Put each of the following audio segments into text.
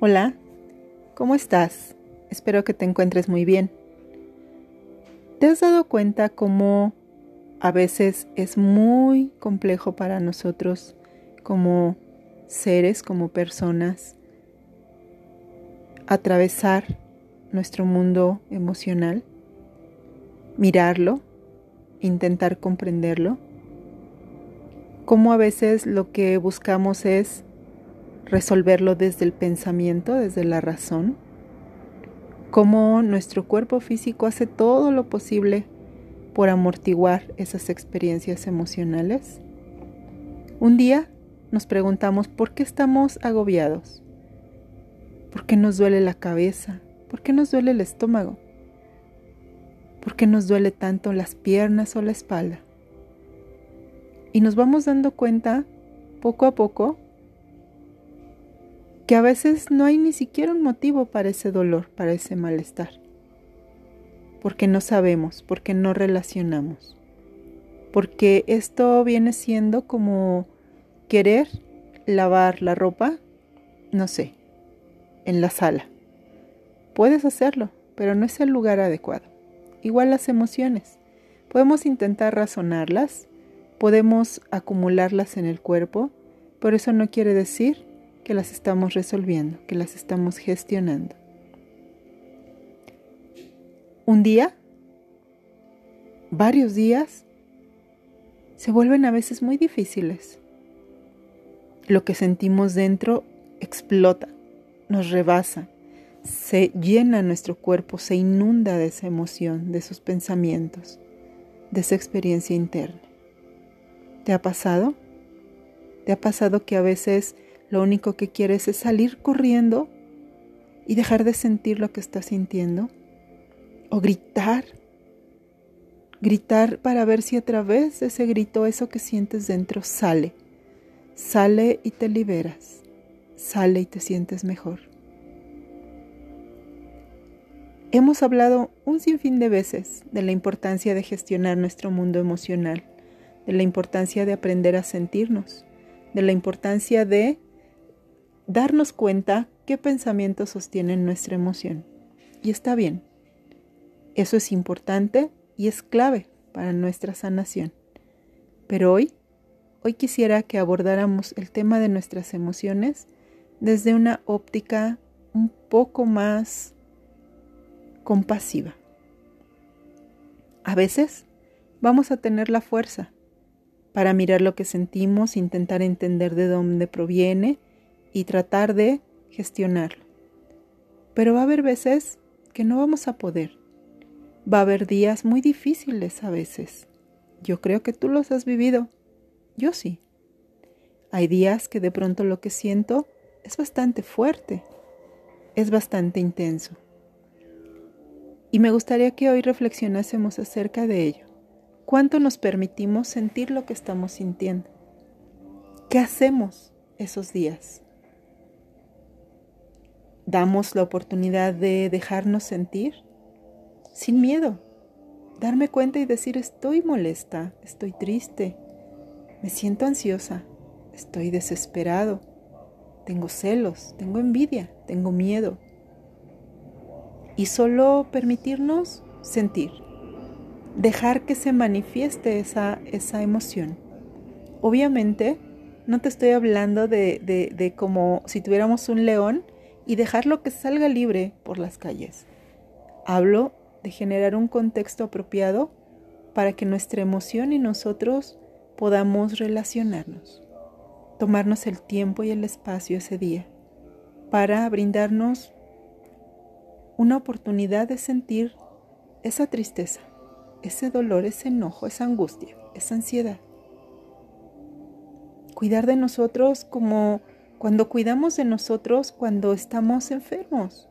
Hola, ¿cómo estás? Espero que te encuentres muy bien. ¿Te has dado cuenta cómo a veces es muy complejo para nosotros como seres, como personas, atravesar nuestro mundo emocional, mirarlo, intentar comprenderlo? Cómo a veces lo que buscamos es resolverlo desde el pensamiento, desde la razón, cómo nuestro cuerpo físico hace todo lo posible por amortiguar esas experiencias emocionales. Un día nos preguntamos por qué estamos agobiados, por qué nos duele la cabeza, por qué nos duele el estómago, por qué nos duele tanto las piernas o la espalda. Y nos vamos dando cuenta poco a poco que a veces no hay ni siquiera un motivo para ese dolor, para ese malestar, porque no sabemos, porque no relacionamos, porque esto viene siendo como querer lavar la ropa, no sé, en la sala. Puedes hacerlo, pero no es el lugar adecuado. Igual las emociones. Podemos intentar razonarlas, podemos acumularlas en el cuerpo, pero eso no quiere decir que las estamos resolviendo, que las estamos gestionando. Un día, varios días, se vuelven a veces muy difíciles. Lo que sentimos dentro explota, nos rebasa, se llena nuestro cuerpo, se inunda de esa emoción, de esos pensamientos, de esa experiencia interna. ¿Te ha pasado? ¿Te ha pasado que a veces lo único que quieres es salir corriendo y dejar de sentir lo que estás sintiendo. O gritar. Gritar para ver si a través de ese grito eso que sientes dentro sale. Sale y te liberas. Sale y te sientes mejor. Hemos hablado un sinfín de veces de la importancia de gestionar nuestro mundo emocional, de la importancia de aprender a sentirnos, de la importancia de darnos cuenta qué pensamientos sostienen nuestra emoción. Y está bien. Eso es importante y es clave para nuestra sanación. Pero hoy, hoy quisiera que abordáramos el tema de nuestras emociones desde una óptica un poco más compasiva. A veces vamos a tener la fuerza para mirar lo que sentimos, intentar entender de dónde proviene y tratar de gestionarlo. Pero va a haber veces que no vamos a poder. Va a haber días muy difíciles a veces. Yo creo que tú los has vivido. Yo sí. Hay días que de pronto lo que siento es bastante fuerte, es bastante intenso. Y me gustaría que hoy reflexionásemos acerca de ello. ¿Cuánto nos permitimos sentir lo que estamos sintiendo? ¿Qué hacemos esos días? Damos la oportunidad de dejarnos sentir sin miedo, darme cuenta y decir estoy molesta, estoy triste, me siento ansiosa, estoy desesperado, tengo celos, tengo envidia, tengo miedo. Y solo permitirnos sentir, dejar que se manifieste esa, esa emoción. Obviamente, no te estoy hablando de, de, de como si tuviéramos un león y dejarlo que salga libre por las calles. Hablo de generar un contexto apropiado para que nuestra emoción y nosotros podamos relacionarnos, tomarnos el tiempo y el espacio ese día para brindarnos una oportunidad de sentir esa tristeza, ese dolor, ese enojo, esa angustia, esa ansiedad. Cuidar de nosotros como cuando cuidamos de nosotros cuando estamos enfermos.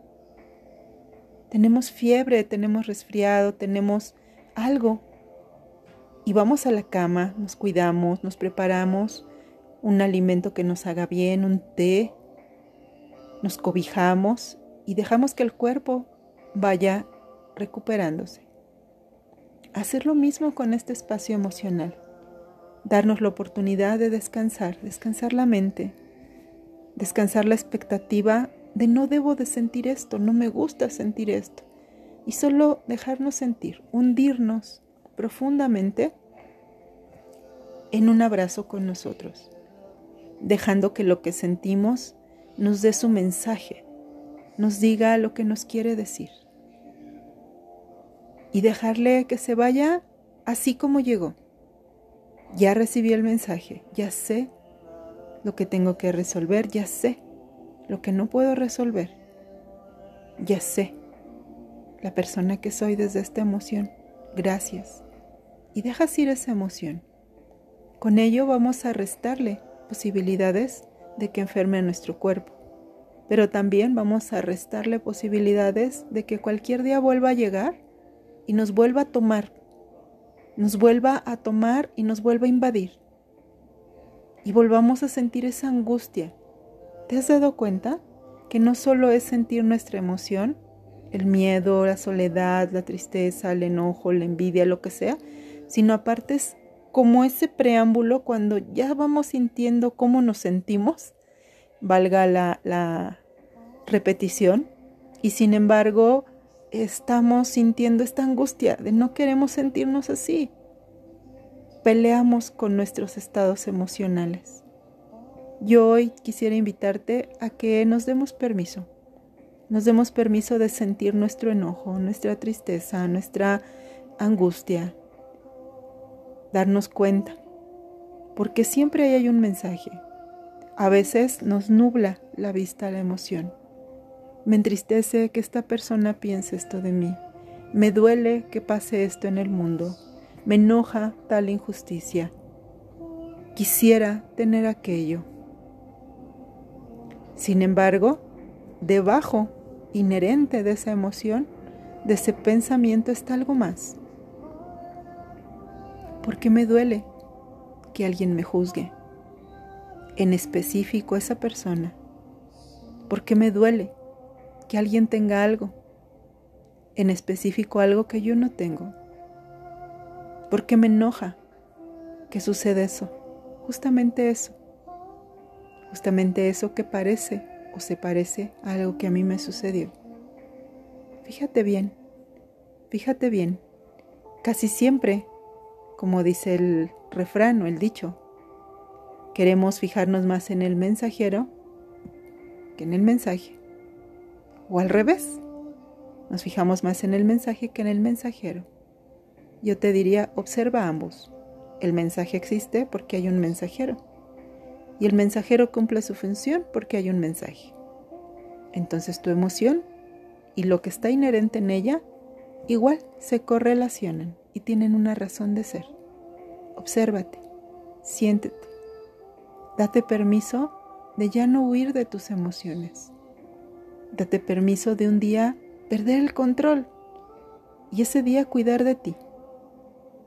Tenemos fiebre, tenemos resfriado, tenemos algo. Y vamos a la cama, nos cuidamos, nos preparamos un alimento que nos haga bien, un té, nos cobijamos y dejamos que el cuerpo vaya recuperándose. Hacer lo mismo con este espacio emocional. Darnos la oportunidad de descansar, descansar la mente, descansar la expectativa de no debo de sentir esto, no me gusta sentir esto. Y solo dejarnos sentir, hundirnos profundamente en un abrazo con nosotros, dejando que lo que sentimos nos dé su mensaje, nos diga lo que nos quiere decir. Y dejarle que se vaya así como llegó. Ya recibí el mensaje, ya sé lo que tengo que resolver, ya sé lo que no puedo resolver, ya sé la persona que soy desde esta emoción. Gracias. Y dejas ir esa emoción. Con ello vamos a restarle posibilidades de que enferme nuestro cuerpo, pero también vamos a restarle posibilidades de que cualquier día vuelva a llegar y nos vuelva a tomar nos vuelva a tomar y nos vuelva a invadir. Y volvamos a sentir esa angustia. ¿Te has dado cuenta que no solo es sentir nuestra emoción, el miedo, la soledad, la tristeza, el enojo, la envidia, lo que sea, sino aparte es como ese preámbulo cuando ya vamos sintiendo cómo nos sentimos, valga la, la repetición, y sin embargo estamos sintiendo esta angustia de no queremos sentirnos así. Peleamos con nuestros estados emocionales. Yo hoy quisiera invitarte a que nos demos permiso. Nos demos permiso de sentir nuestro enojo, nuestra tristeza, nuestra angustia. Darnos cuenta. Porque siempre hay un mensaje. A veces nos nubla la vista la emoción me entristece que esta persona piense esto de mí. Me duele que pase esto en el mundo. Me enoja tal injusticia. Quisiera tener aquello. Sin embargo, debajo, inherente de esa emoción, de ese pensamiento está algo más. ¿Por qué me duele que alguien me juzgue? En específico esa persona. ¿Por qué me duele que alguien tenga algo, en específico algo que yo no tengo. ¿Por qué me enoja que sucede eso? Justamente eso. Justamente eso que parece o se parece a algo que a mí me sucedió. Fíjate bien, fíjate bien. Casi siempre, como dice el refrán o el dicho, queremos fijarnos más en el mensajero que en el mensaje. O al revés, nos fijamos más en el mensaje que en el mensajero. Yo te diría, observa ambos. El mensaje existe porque hay un mensajero. Y el mensajero cumple su función porque hay un mensaje. Entonces tu emoción y lo que está inherente en ella igual se correlacionan y tienen una razón de ser. Obsérvate, siéntete, date permiso de ya no huir de tus emociones. Date permiso de un día perder el control y ese día cuidar de ti.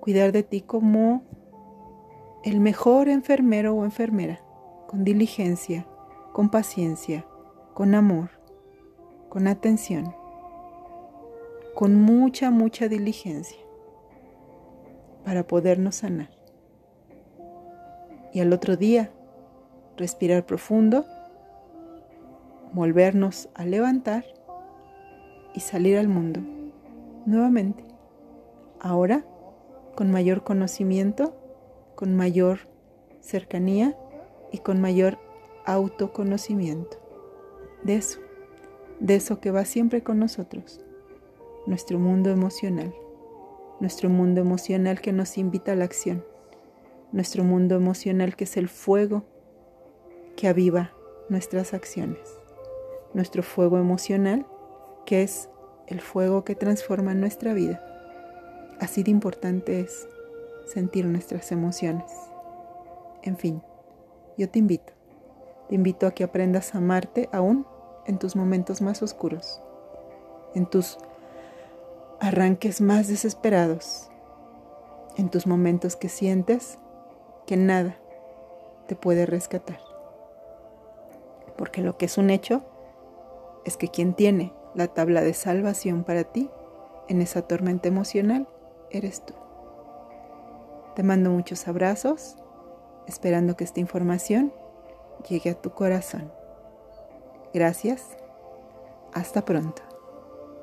Cuidar de ti como el mejor enfermero o enfermera, con diligencia, con paciencia, con amor, con atención, con mucha, mucha diligencia para podernos sanar. Y al otro día, respirar profundo volvernos a levantar y salir al mundo nuevamente. Ahora con mayor conocimiento, con mayor cercanía y con mayor autoconocimiento. De eso, de eso que va siempre con nosotros, nuestro mundo emocional, nuestro mundo emocional que nos invita a la acción, nuestro mundo emocional que es el fuego que aviva nuestras acciones nuestro fuego emocional, que es el fuego que transforma nuestra vida. Así de importante es sentir nuestras emociones. En fin, yo te invito, te invito a que aprendas a amarte aún en tus momentos más oscuros, en tus arranques más desesperados, en tus momentos que sientes que nada te puede rescatar. Porque lo que es un hecho es que quien tiene la tabla de salvación para ti en esa tormenta emocional eres tú. Te mando muchos abrazos, esperando que esta información llegue a tu corazón. Gracias Hasta pronto.